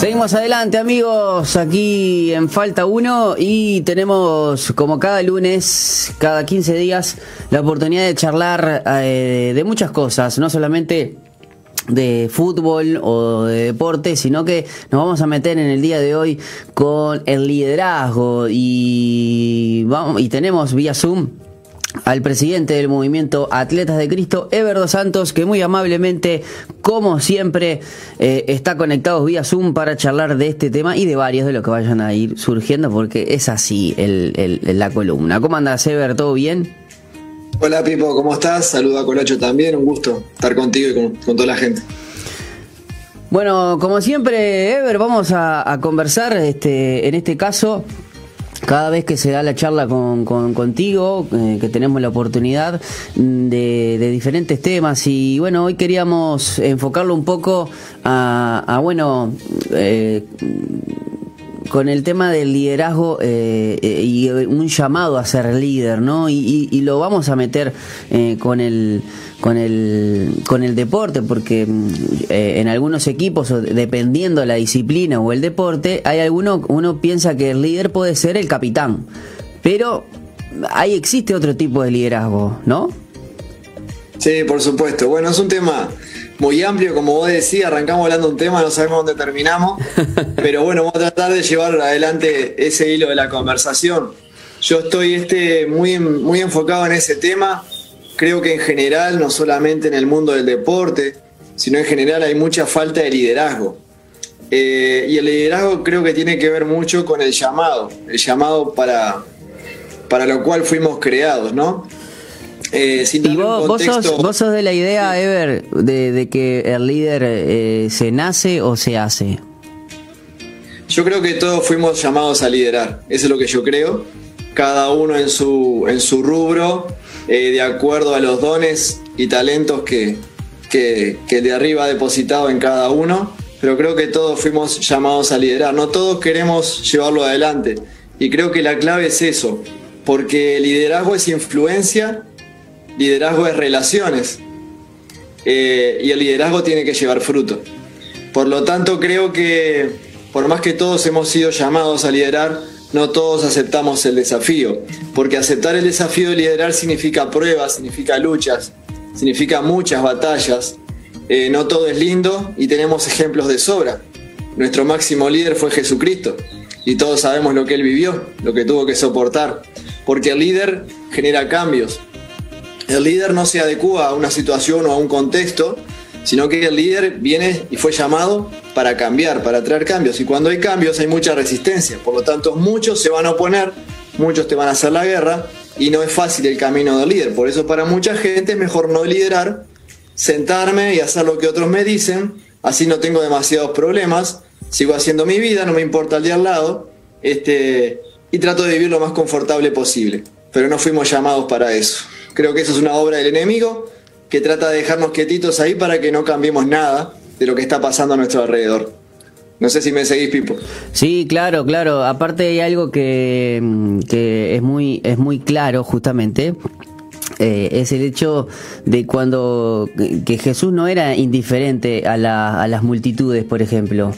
Seguimos adelante amigos, aquí en Falta 1 y tenemos como cada lunes, cada 15 días, la oportunidad de charlar eh, de muchas cosas, no solamente de fútbol o de deporte, sino que nos vamos a meter en el día de hoy con el liderazgo y, vamos, y tenemos vía Zoom al presidente del movimiento Atletas de Cristo, Everdo Santos, que muy amablemente, como siempre, eh, está conectado vía Zoom para charlar de este tema y de varios de los que vayan a ir surgiendo, porque es así el, la columna. ¿Cómo andas, Ever? ¿Todo bien? Hola, Pipo, ¿cómo estás? Saluda a Colacho también, un gusto estar contigo y con, toda la gente. Bueno, como siempre, Ever, vamos a, a conversar este, en este caso cada vez que se da la charla con, contigo, eh, que tenemos la oportunidad de, diferentes temas y bueno, hoy queríamos enfocarlo un poco a, bueno, eh, con el tema del liderazgo eh, y un llamado a ser líder, ¿no? Y, y lo vamos a meter con el con el, con el deporte, porque mm, eh, en algunos equipos, dependiendo de la disciplina o el deporte, hay alguno, uno piensa que el líder puede ser el capitán, pero ahí existe otro tipo de liderazgo, ¿no? Sí, por supuesto. Bueno, es un tema muy amplio, como vos decís, arrancamos hablando de un tema, no sabemos dónde terminamos, pero bueno, vamos a tratar de llevar adelante ese hilo de la conversación. Yo estoy este, muy, muy enfocado en ese tema creo que en general, no solamente en el mundo del deporte, sino en general hay mucha falta de liderazgo. Eh, y el liderazgo creo que tiene que ver mucho con el llamado, el llamado para, para lo cual fuimos creados, ¿no? Eh, y vos, sos, de la idea, Ever, de, que el líder eh, se nace o se hace. Yo creo que todos fuimos llamados a liderar, eso es lo que yo creo, cada uno en su, en su rubro eh, de acuerdo a los dones y talentos que, que, de arriba ha depositado en cada uno, pero creo que todos fuimos llamados a liderar, no todos queremos llevarlo adelante y creo que la clave es eso, porque liderazgo es influencia, liderazgo es relaciones eh, y el liderazgo tiene que llevar fruto. Por lo tanto, creo que por más que todos hemos sido llamados a liderar, no todos aceptamos el desafío, porque aceptar el desafío de liderar significa pruebas, significa luchas, significa muchas batallas. Eh, no todo es lindo y tenemos ejemplos de sobra. Nuestro máximo líder fue Jesucristo y todos sabemos lo que él vivió, lo que tuvo que soportar, porque el líder genera cambios. El líder no se adecua a una situación o a un contexto, sino que el líder viene y fue llamado para cambiar, para traer cambios. Y cuando hay cambios hay mucha resistencia, por lo tanto muchos se van a oponer, muchos te van a hacer la guerra y no es fácil el camino del líder. Por eso para mucha gente es mejor no liderar, sentarme y hacer lo que otros me dicen, así no tengo demasiados problemas, sigo haciendo mi vida, no me importa el de al lado, este, y trato de vivir lo más confortable posible. Pero no fuimos llamados para eso. Creo que eso es una obra del enemigo que trata de dejarnos quietitos ahí para que no cambiemos nada de lo que está pasando a nuestro alrededor. No sé si me seguís, Pipo. Sí, claro, claro. Aparte hay algo que, que es muy es muy claro justamente eh, es el hecho de cuando que Jesús no era indiferente a, a las multitudes, por ejemplo.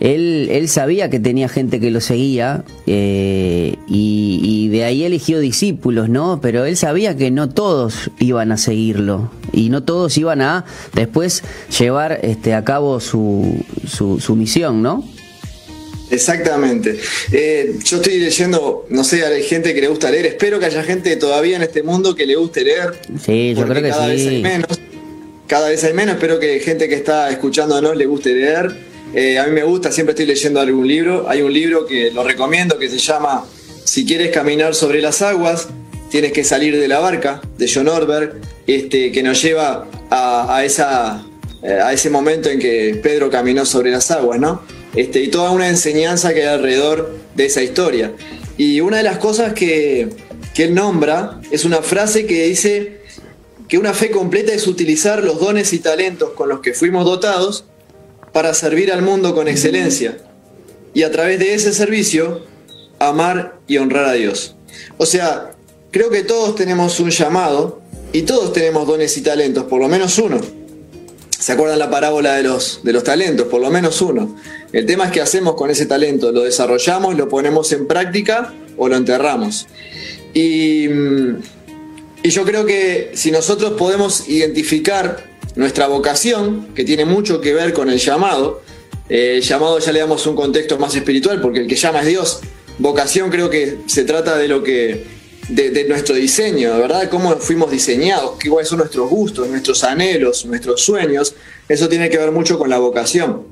Él, él, sabía que tenía gente que lo seguía eh, y, de ahí eligió discípulos, ¿no? Pero él sabía que no todos iban a seguirlo y no todos iban a después llevar este, a cabo su, su, su misión, ¿no? Exactamente. Eh, yo estoy leyendo, no sé, hay gente que le gusta leer. Espero que haya gente todavía en este mundo que le guste leer. Sí, yo creo que cada Vez hay menos. Cada vez hay menos. Espero que gente que está escuchándonos le guste leer. Eh, a mí me gusta, siempre estoy leyendo algún libro. Hay un libro que lo recomiendo que se llama Si quieres caminar sobre las aguas, tienes que salir de la barca, de John Orberg, este, que nos lleva a, esa, eh, a ese momento en que Pedro caminó sobre las aguas, ¿no? Este, y toda una enseñanza que hay alrededor de esa historia. Y una de las cosas que, él nombra es una frase que dice que una fe completa es utilizar los dones y talentos con los que fuimos dotados para servir al mundo con excelencia y a través de ese servicio amar y honrar a Dios. O sea, creo que todos tenemos un llamado y todos tenemos dones y talentos, por lo menos uno. ¿Se acuerdan la parábola de los, de los talentos? Por lo menos uno. El tema es qué hacemos con ese talento. ¿Lo desarrollamos, lo ponemos en práctica o lo enterramos? Y, y yo creo que si nosotros podemos identificar nuestra vocación, que tiene mucho que ver con el llamado, eh, el llamado ya le damos un contexto más espiritual, porque el que llama es Dios. Vocación creo que se trata de lo que de, nuestro diseño, ¿verdad? Cómo fuimos diseñados, cuáles son nuestros gustos, nuestros anhelos, nuestros sueños. Eso tiene que ver mucho con la vocación.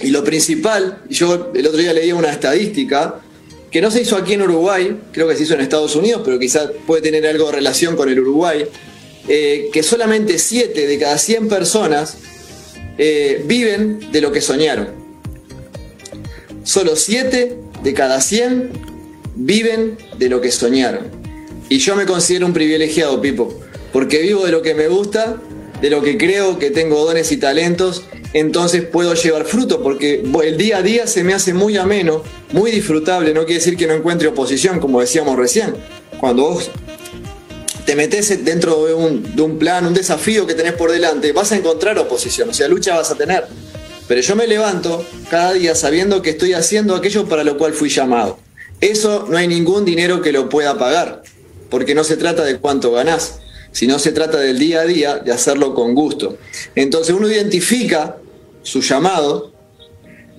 Y lo principal, yo el otro día leía una estadística que no se hizo aquí en Uruguay, creo que se hizo en Estados Unidos, pero quizás puede tener algo de relación con el Uruguay, eh, que solamente 7 de cada 100 personas eh, viven de lo que soñaron. Solo 7 de cada 100 viven de lo que soñaron. Y yo me considero un privilegiado, Pipo, porque vivo de lo que me gusta, de lo que creo que tengo dones y talentos, entonces puedo llevar fruto, porque el día a día se me hace muy ameno, muy disfrutable, no quiere decir que no encuentre oposición, como decíamos recién. Cuando vos te metes dentro de un, de un plan, un desafío que tenés por delante, vas a encontrar oposición, o sea, lucha vas a tener. Pero yo me levanto cada día sabiendo que estoy haciendo aquello para lo cual fui llamado. Eso no hay ningún dinero que lo pueda pagar, porque no se trata de cuánto ganás, sino se trata del día a día de hacerlo con gusto. Entonces uno identifica su llamado,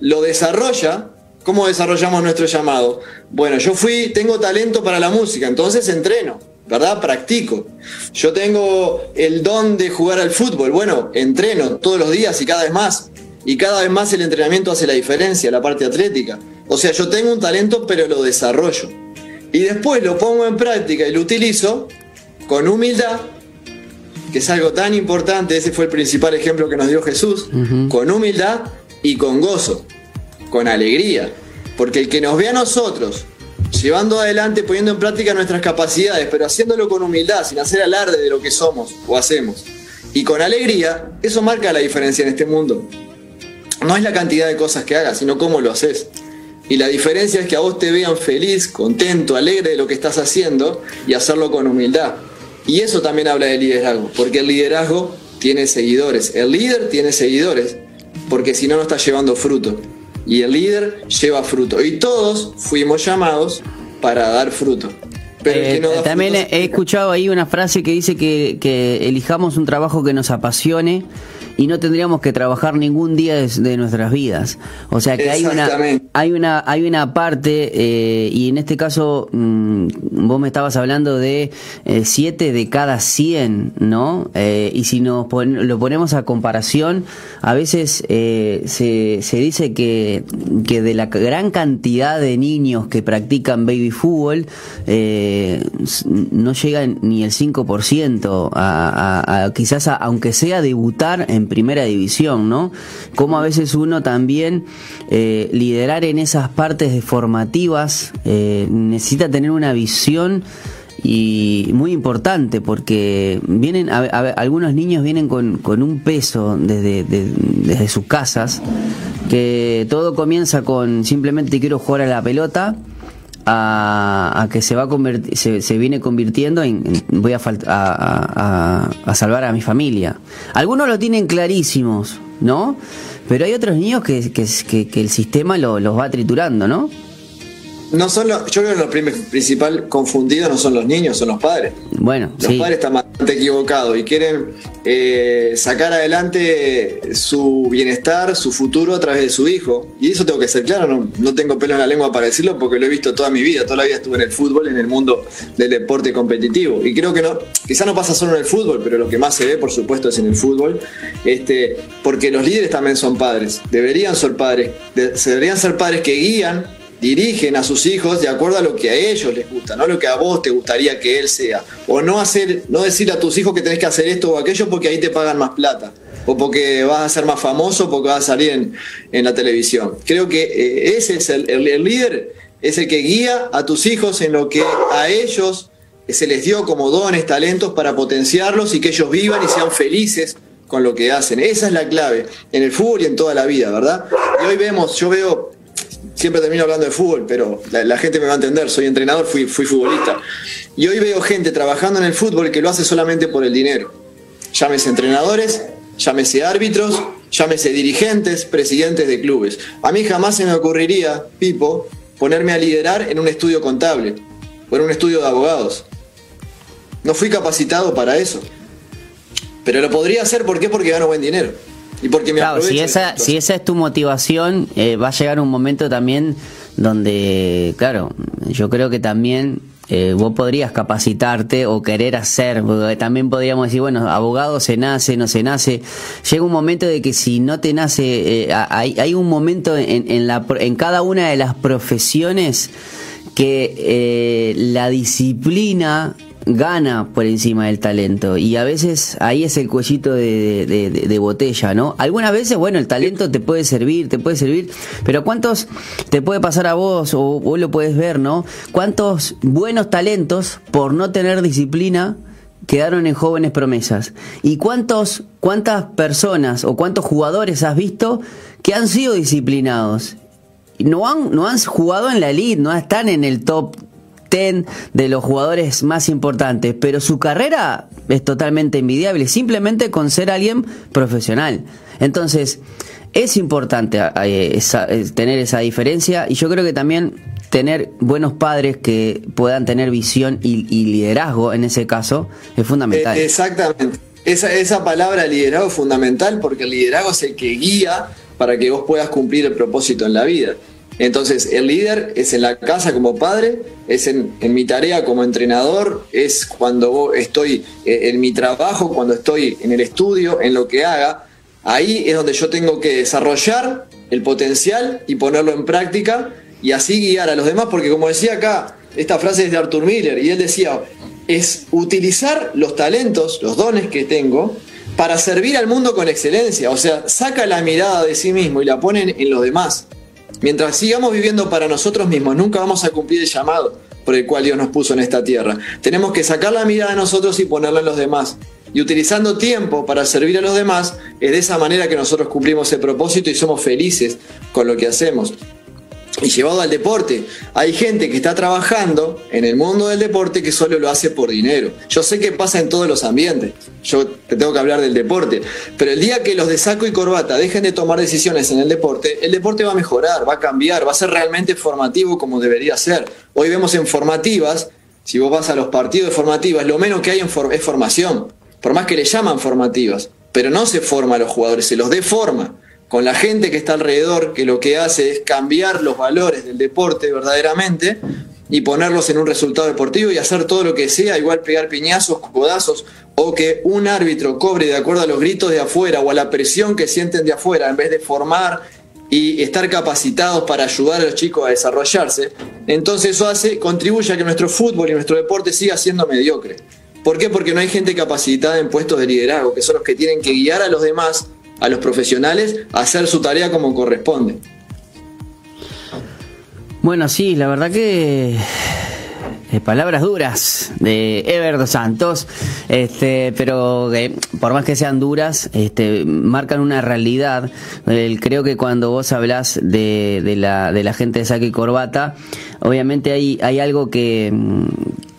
lo desarrolla. ¿Cómo desarrollamos nuestro llamado? Bueno, yo fui, tengo talento para la música, entonces entreno, ¿verdad? Practico. Yo tengo el don de jugar al fútbol, bueno, entreno todos los días y cada vez más. Y cada vez más el entrenamiento hace la diferencia, la parte atlética. O sea, yo tengo un talento, pero lo desarrollo. Y después lo pongo en práctica y lo utilizo con humildad, que es algo tan importante, ese fue el principal ejemplo que nos dio Jesús, con humildad y con gozo, con alegría. Porque el que nos ve a nosotros llevando adelante, poniendo en práctica nuestras capacidades, pero haciéndolo con humildad, sin hacer alarde de lo que somos o hacemos, y con alegría, eso marca la diferencia en este mundo. No es la cantidad de cosas que hagas, sino cómo lo haces. Y la diferencia es que a vos te vean feliz, contento, alegre de lo que estás haciendo y hacerlo con humildad. Y eso también habla de liderazgo, porque el liderazgo tiene seguidores. El líder tiene seguidores, porque si no, no está llevando fruto. Y el líder lleva fruto. Y todos fuimos llamados para dar fruto. Pero eh, también he escuchado ahí una frase que dice que, que elijamos un trabajo que nos apasione y no tendríamos que trabajar ningún día de, nuestras vidas. O sea que hay una, hay una, hay una parte, eh, y en este caso mm, vos me estabas hablando de 7 eh, de cada 100, ¿no? Eh, y si nos lo ponemos a comparación, a veces se, se dice que, que de la gran cantidad de niños que practican baby fútbol, no llegan ni el 5% a, a, quizás aunque sea debutar en primera división, ¿no? Como a veces uno también eh, liderar en esas partes formativas eh, necesita tener una visión y muy importante porque vienen algunos niños vienen con, un peso desde, desde sus casas que todo comienza con simplemente quiero jugar a la pelota a, que se va a convertir, se, viene convirtiendo en, voy a, a, a, salvar a mi familia. Algunos lo tienen clarísimos, ¿no? Pero hay otros niños que, que, que el sistema lo, los va triturando, ¿no? No son los, yo creo que los principal confundidos no son los niños, son los padres. Bueno, los padres están bastante equivocados y quieren eh, sacar adelante su bienestar, su futuro a través de su hijo. Y eso tengo que ser claro, no, no, tengo pelo en la lengua para decirlo porque lo he visto toda mi vida. Toda la vida estuve en el fútbol, en el mundo del deporte competitivo. Y creo que no, quizá no pasa solo en el fútbol, pero lo que más se ve, por supuesto, es en el fútbol. Este, porque los líderes también son padres. Deberían ser padres, deberían ser padres que guían dirigen a sus hijos de acuerdo a lo que a ellos les gusta, no lo que a vos te gustaría que él sea. O no hacer, no decir a tus hijos que tenés que hacer esto o aquello porque ahí te pagan más plata. O porque vas a ser más famoso, porque vas a salir en, la televisión. Creo que eh, ese es el, el, líder, es el que guía a tus hijos en lo que a ellos se les dio como dones, talentos para potenciarlos y que ellos vivan y sean felices con lo que hacen. Esa es la clave en el fútbol y en toda la vida, ¿verdad? Y hoy vemos, yo veo siempre termino hablando de fútbol, pero la, gente me va a entender, soy entrenador, fui, fui futbolista. Y hoy veo gente trabajando en el fútbol que lo hace solamente por el dinero. Llámese entrenadores, llámese árbitros, llámese dirigentes, presidentes de clubes. A mí jamás se me ocurriría, Pipo, ponerme a liderar en un estudio contable o en un estudio de abogados. No fui capacitado para eso. Pero lo podría hacer, ¿por qué? Porque gano buen dinero. Y porque me claro, si esa, si esa es tu motivación, eh, va a llegar un momento también donde, claro, yo creo que también eh, vos podrías capacitarte o querer hacer, también podríamos decir, bueno, abogado se nace, no se nace. Llega un momento de que si no te nace, eh, hay, hay, un momento en, en, la, en cada una de las profesiones que eh, la disciplina gana por encima del talento y a veces ahí es el cuellito de, botella, ¿no? Algunas veces, bueno, el talento te puede servir, te puede servir, pero ¿cuántos te puede pasar a vos o vos lo puedes ver, ¿no? ¿Cuántos buenos talentos por no tener disciplina quedaron en jóvenes promesas? ¿Y cuántos, cuántas personas o cuántos jugadores has visto que han sido disciplinados? No han, no han jugado en la elite, no están en el top de los jugadores más importantes, pero su carrera es totalmente envidiable, simplemente con ser alguien profesional. Entonces, es importante eh, tener esa diferencia y yo creo que también tener buenos padres que puedan tener visión y, liderazgo en ese caso es fundamental. Eh, exactamente. Esa, esa palabra liderazgo es fundamental porque el liderazgo es el que guía para que vos puedas cumplir el propósito en la vida. Entonces, el líder es en la casa como padre, es en, mi tarea como entrenador, es cuando estoy eh, en mi trabajo, cuando estoy en el estudio, en lo que haga. Ahí es donde yo tengo que desarrollar el potencial y ponerlo en práctica y así guiar a los demás, porque como decía acá, esta frase es de Arthur Miller y él decía, es utilizar los talentos, los dones que tengo, para servir al mundo con excelencia. O sea, saca la mirada de sí mismo y la pone en los demás. Mientras sigamos viviendo para nosotros mismos, nunca vamos a cumplir el llamado por el cual Dios nos puso en esta tierra. Tenemos que sacar la mirada de nosotros y ponerla en los demás. Y utilizando tiempo para servir a los demás, es de esa manera que nosotros cumplimos el propósito y somos felices con lo que hacemos y llevado al deporte. Hay gente que está trabajando en el mundo del deporte que solo lo hace por dinero. Yo sé que pasa en todos los ambientes. Yo te tengo que hablar del deporte. Pero el día que los de saco y corbata dejen de tomar decisiones en el deporte, el deporte va a mejorar, va a cambiar, va a ser realmente formativo como debería ser. Hoy vemos en formativas, si vos vas a los partidos de formativas, lo menos que hay en es formación. Por más que le llaman formativas. Pero no se forma a los jugadores, se los deforma con la gente que está alrededor, que lo que hace es cambiar los valores del deporte verdaderamente y ponerlos en un resultado deportivo y hacer todo lo que sea, igual pegar piñazos, codazos, o que un árbitro cobre de acuerdo a los gritos de afuera o a la presión que sienten de afuera, en vez de formar y estar capacitados para ayudar a los chicos a desarrollarse, entonces eso hace, contribuye a que nuestro fútbol y nuestro deporte siga siendo mediocre. ¿Por qué? Porque no hay gente capacitada en puestos de liderazgo, que son los que tienen que guiar a los demás a los profesionales hacer su tarea como corresponde. Bueno, sí, la verdad que eh, palabras duras de Ever dos Santos, este, pero por más que sean duras, este, marcan una realidad. creo que cuando vos hablas de, de, la, de la gente de saque y corbata, obviamente hay, hay algo que,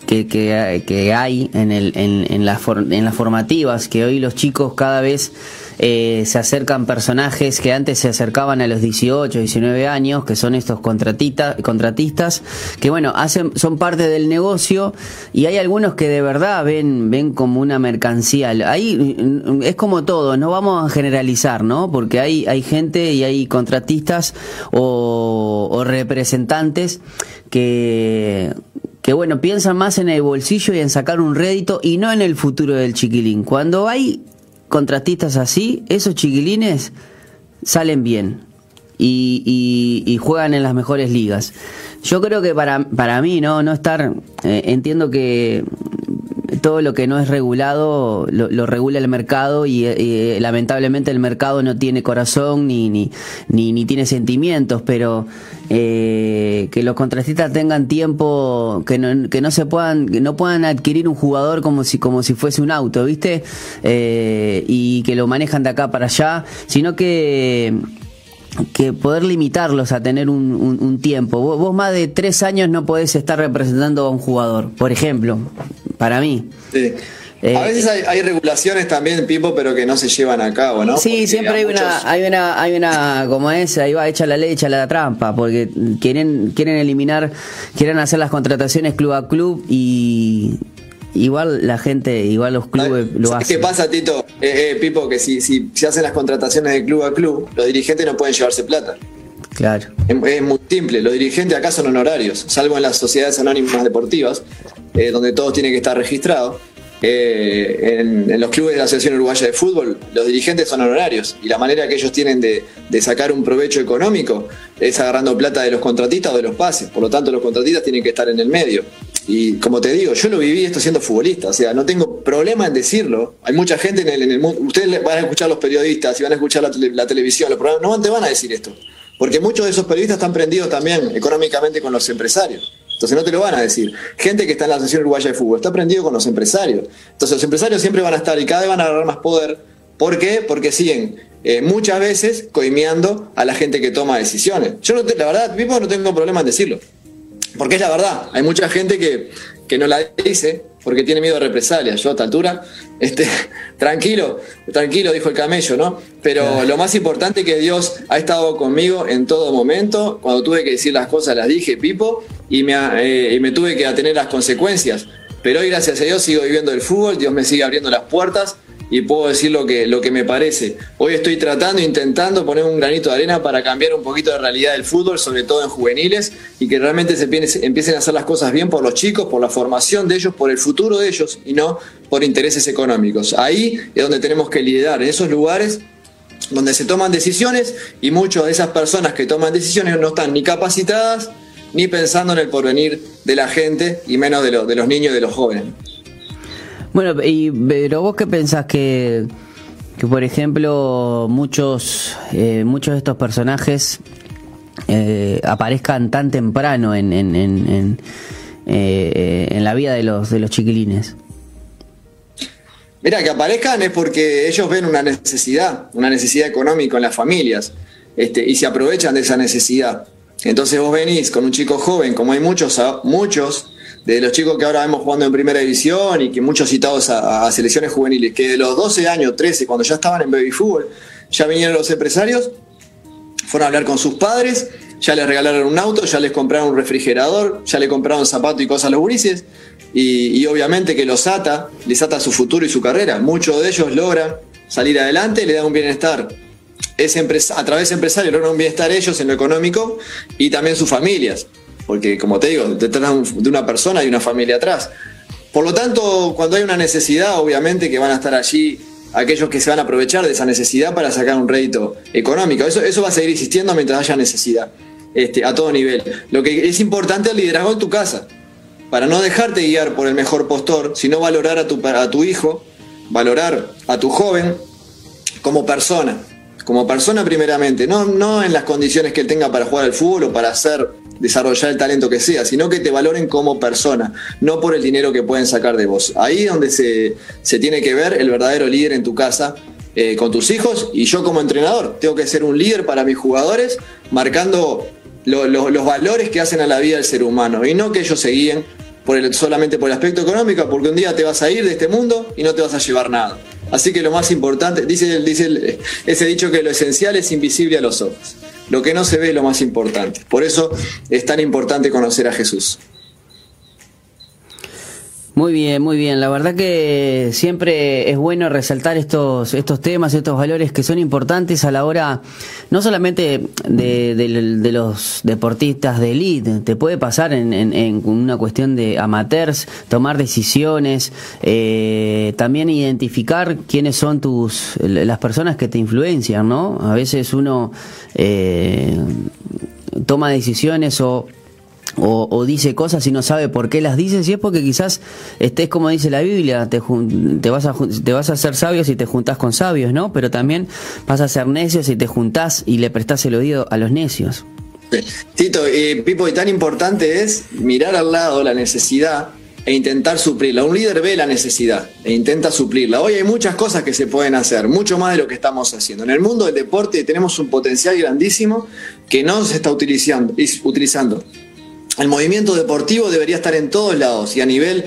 que, que, hay en, el, en, en, las en las formativas, que hoy los chicos cada vez eh, se acercan personajes que antes se acercaban a los 18, 19 años, que son estos contratistas, que bueno, hacen, son parte del negocio y hay algunos que de verdad ven, ven como una mercancía. Ahí es como todo, no vamos a generalizar, ¿no? Porque hay, hay gente y hay contratistas o, o representantes que que bueno, piensan más en el bolsillo y en sacar un rédito y no en el futuro del chiquilín. Cuando hay contratistas así, esos chiquilines salen bien y, juegan en las mejores ligas. Yo creo que para, para mí, ¿no? No estar. Eh, entiendo que todo lo que no es regulado lo, regula el mercado y, eh, lamentablemente el mercado no tiene corazón ni, ni, ni, tiene sentimientos, pero eh, que los contratistas tengan tiempo, que no, que no se puedan, que no puedan adquirir un jugador como si, como si fuese un auto, ¿viste? Eh, y que lo manejan de acá para allá, sino que que poder limitarlos a tener un, un, tiempo. Vos, más de tres años no podés estar representando a un jugador, por ejemplo, para mí. Eh, a veces hay, regulaciones también, Pipo, pero que no se llevan a cabo, ¿no? Sí, siempre hay una, hay una, hay una, como esa, ahí va, echa la ley, echa la trampa, porque quieren, quieren eliminar, quieren hacer las contrataciones club a club y igual la gente, igual los clubes lo hacen. ¿Qué pasa, Tito? Eh, eh, Pipo, que si, si se hacen las contrataciones de club a club, los dirigentes no pueden llevarse plata. Claro. Es, muy simple, los dirigentes acá son honorarios, salvo en las sociedades anónimas deportivas, donde todo tiene que estar registrado. Eh, en, los clubes de la Asociación Uruguaya de Fútbol, los dirigentes son honorarios y la manera que ellos tienen de, sacar un provecho económico es agarrando plata de los contratistas o de los pases. Por lo tanto, los contratistas tienen que estar en el medio. Y como te digo, yo lo viví esto siendo futbolista, o sea, no tengo problema en decirlo. Hay mucha gente en el, mundo, ustedes van a escuchar los periodistas y van a escuchar la, televisión, los programas, no te van a decir esto. Porque muchos de esos periodistas están prendidos también económicamente con los empresarios. Entonces no te lo van a decir. Gente que está en la Asociación Uruguaya de Fútbol está prendido con los empresarios. Entonces los empresarios siempre van a estar y cada vez van a agarrar más poder. ¿Por qué? Porque siguen eh, muchas veces coimeando a la gente que toma decisiones. Yo la verdad, mismo no tengo problema en decirlo. Porque es la verdad. Hay mucha gente que, que no la dice porque tiene miedo a represalias. Yo a esta altura, este, tranquilo, tranquilo, dijo el camello, ¿no? Pero lo más importante es que Dios ha estado conmigo en todo momento. Cuando tuve que decir las cosas, las dije, Pipo, y me, eh, y me tuve que atener las consecuencias. Pero hoy, gracias a Dios, sigo viviendo el fútbol, Dios me sigue abriendo las puertas y puedo decir lo que, lo que me parece. Hoy estoy tratando, intentando poner un granito de arena para cambiar un poquito de realidad del fútbol, sobre todo en juveniles, y que realmente se empiecen a hacer las cosas bien por los chicos, por la formación de ellos, por el futuro de ellos y no por intereses económicos. Ahí es donde tenemos que liderar, en esos lugares donde se toman decisiones y muchas de esas personas que toman decisiones no están ni capacitadas ni pensando en el porvenir de la gente y menos de, de los niños y de los jóvenes. Bueno, y, pero vos qué pensás que, que por ejemplo, muchos, eh, muchos de estos personajes eh, aparezcan tan temprano en, en, en, eh, en, la vida de los, de los chiquilines? Mira, que aparezcan es porque ellos ven una necesidad, una necesidad económica en las familias, este, y se aprovechan de esa necesidad. Entonces vos venís con un chico joven, como hay muchos, muchos de los chicos que ahora vemos jugando en primera división y que muchos citados a, selecciones juveniles, que de los 12 años, 13, cuando ya estaban en baby fútbol, ya vinieron los empresarios, fueron a hablar con sus padres, ya les regalaron un auto, ya les compraron un refrigerador, ya le compraron zapatos y cosas a los gurises, y, obviamente que los ata, les ata su futuro y su carrera. Muchos de ellos logran salir adelante, le dan un bienestar. A través de empresarios logran un bienestar ellos en lo económico y también sus familias porque como te digo, detrás de una persona y una familia atrás. Por lo tanto, cuando hay una necesidad, obviamente que van a estar allí aquellos que se van a aprovechar de esa necesidad para sacar un rédito económico. Eso, eso va a seguir existiendo mientras haya necesidad, este, a todo nivel. Lo que es importante es el liderazgo en tu casa, para no dejarte guiar por el mejor postor, sino valorar a tu, a tu hijo, valorar a tu joven como persona, como persona primeramente, no, no en las condiciones que él tenga para jugar al fútbol o para hacer desarrollar el talento que sea, sino que te valoren como persona, no por el dinero que pueden sacar de vos. Ahí es donde se, tiene que ver el verdadero líder en tu casa eh, con tus hijos y yo como entrenador tengo que ser un líder para mis jugadores, marcando los valores que hacen a la vida del ser humano y no que ellos se guíen por el, solamente por el aspecto económico, porque un día te vas a ir de este mundo y no te vas a llevar nada. Así que lo más importante, dice, dice ese dicho que lo esencial es invisible a los ojos. Lo que no se ve es lo más importante. Por eso es tan importante conocer a Jesús. Muy bien, muy bien. La verdad que siempre es bueno resaltar estos, estos temas, estos valores que son importantes a la hora, no solamente de, los deportistas de élite, te puede pasar en, en, una cuestión de amateurs, tomar decisiones, eh, también identificar quiénes son tus, las personas que te influencian, ¿no? A veces uno eh, toma decisiones o o, dice cosas y no sabe por qué las dice, si es porque quizás estés como dice la Biblia, te, vas a, te hacer sabio si te juntás con sabios, ¿no? Pero también vas a ser necio si te juntás y le prestás el oído a los necios. Tito, eh, Pipo, y tan importante es mirar al lado la necesidad e intentar suplirla. Un líder ve la necesidad e intenta suplirla. Hoy hay muchas cosas que se pueden hacer, mucho más de lo que estamos haciendo. En el mundo del deporte tenemos un potencial grandísimo que no se está utilizando. El movimiento deportivo debería estar en todos lados y a nivel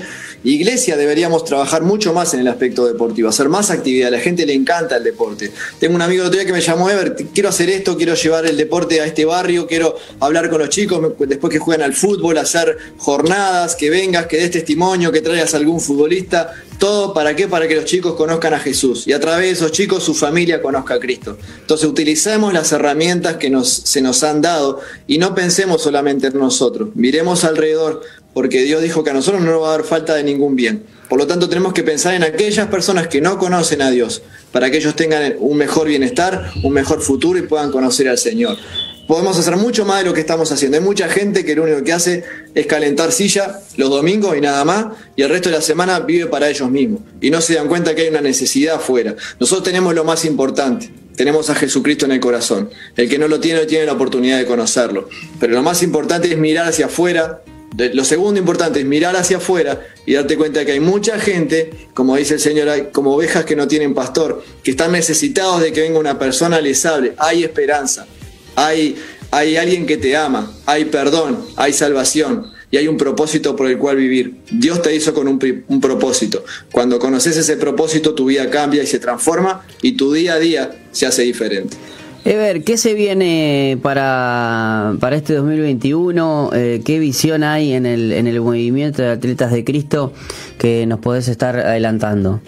iglesia deberíamos trabajar mucho más en el aspecto deportivo, hacer más actividad. A la gente le encanta el deporte. Tengo un amigo el otro día que me llamó Ever, quiero hacer esto, quiero llevar el deporte a este barrio, quiero hablar con los chicos después que juegan al fútbol, hacer jornadas, que vengas, que des testimonio, que traigas a algún futbolista. Todo para qué? Para que los chicos conozcan a Jesús y a través de esos chicos su familia conozca a Cristo. Entonces utilicemos las herramientas que nos, se nos han dado y no pensemos solamente en nosotros. Miremos alrededor, porque Dios dijo que a nosotros no nos va a dar falta de ningún bien. Por lo tanto, tenemos que pensar en aquellas personas que no conocen a Dios, para que ellos tengan un mejor bienestar, un mejor futuro y puedan conocer al Señor. Podemos hacer mucho más de lo que estamos haciendo. Hay mucha gente que lo único que hace es calentar silla los domingos y nada más, y el resto de la semana vive para ellos mismos. Y no se dan cuenta que hay una necesidad afuera. Nosotros tenemos lo más importante, tenemos a Jesucristo en el corazón. El que no lo tiene, no tiene la oportunidad de conocerlo. Pero lo más importante es mirar hacia afuera, lo segundo importante es mirar hacia afuera y darte cuenta de que hay mucha gente, como dice el Señor, hay como ovejas que no tienen pastor, que están necesitados de que venga una persona les hable. Hay esperanza, hay, hay alguien que te ama, hay perdón, hay salvación y hay un propósito por el cual vivir. Dios te hizo con un, un propósito. Cuando conoces ese propósito, tu vida cambia y se transforma y tu día a día se hace diferente. Ever, ¿qué se viene para, para este 2021? Eh, ¿Qué visión hay en el, en el movimiento de Atletas de Cristo que nos podés estar adelantando?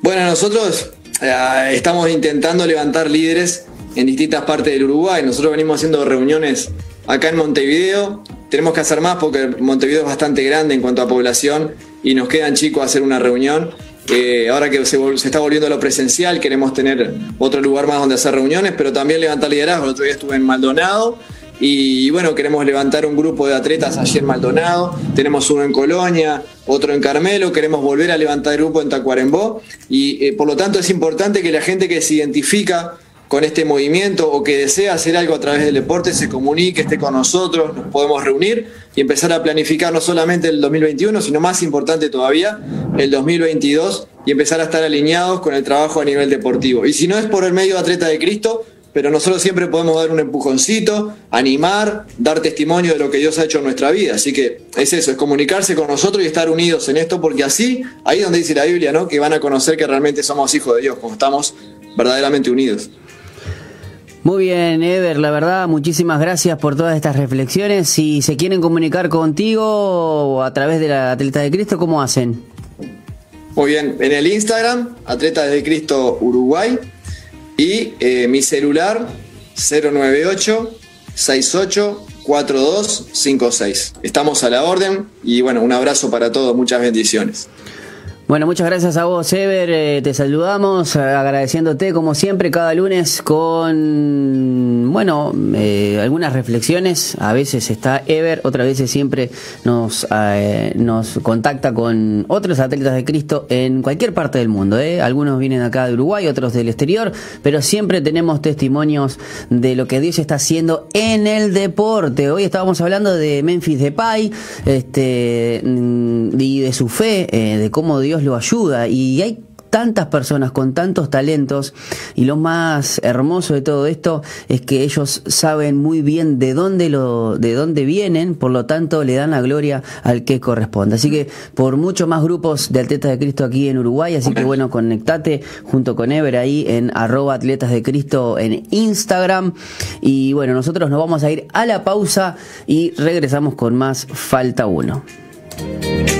Bueno, nosotros eh, estamos intentando levantar líderes en distintas partes del Uruguay. Nosotros venimos haciendo reuniones acá en Montevideo. Tenemos que hacer más porque Montevideo es bastante grande en cuanto a población y nos quedan chicos a hacer una reunión ahora que se, está volviendo a lo presencial, queremos tener otro lugar más donde hacer reuniones, pero también levantar liderazgo. El otro día estuve en Maldonado y, bueno, queremos levantar un grupo de atletas allí en Maldonado. Tenemos uno en Colonia, otro en Carmelo, queremos volver a levantar grupo en Tacuarembó y eh, por lo tanto es importante que la gente que se identifica con este movimiento o que desea hacer algo a través del deporte se comunique, esté con nosotros, nos podemos reunir y empezar a planificar no solamente el 2021, sino más importante todavía, el 2022 y empezar a estar alineados con el trabajo a nivel deportivo. Y si no es por el medio de Atleta de Cristo, pero nosotros siempre podemos dar un empujoncito, animar, dar testimonio de lo que Dios ha hecho en nuestra vida. Así que es eso, es comunicarse con nosotros y estar unidos en esto, porque así, ahí donde dice la Biblia, ¿no? Que van a conocer que realmente somos hijos de Dios, como estamos verdaderamente unidos. Muy bien, Ever, la verdad, muchísimas gracias por todas estas reflexiones. Si se quieren comunicar contigo a través de la Atleta de Cristo, ¿cómo hacen? Muy bien, en el Instagram, Atleta de Cristo Uruguay, y eh, mi celular 098 68 4256. Estamos a la orden y bueno, un abrazo para todos, muchas bendiciones. Bueno, muchas gracias a vos, Ever. Eh, te saludamos eh, agradeciéndote como siempre cada lunes con, bueno, eh, algunas reflexiones. A veces está Ever, otras veces siempre nos, nos contacta con otros atletas de Cristo en cualquier parte del mundo. Algunos vienen acá de Uruguay, otros del exterior, pero siempre tenemos testimonios de lo que Dios está haciendo en el deporte. Hoy estábamos hablando de Memphis Depay este, mm, y de su fe, de cómo Lo ayuda y hay tantas personas con tantos talentos y lo más hermoso de todo esto es que ellos saben muy bien de dónde lo de dónde vienen, por lo tanto le dan la gloria al que corresponde. Así que por mucho más grupos de atletas de Cristo aquí en Uruguay, así que bueno, conectate junto con Ever ahí en arroba atletas de Cristo en Instagram y bueno, nosotros nos vamos a ir a la pausa y regresamos con más Falta 1.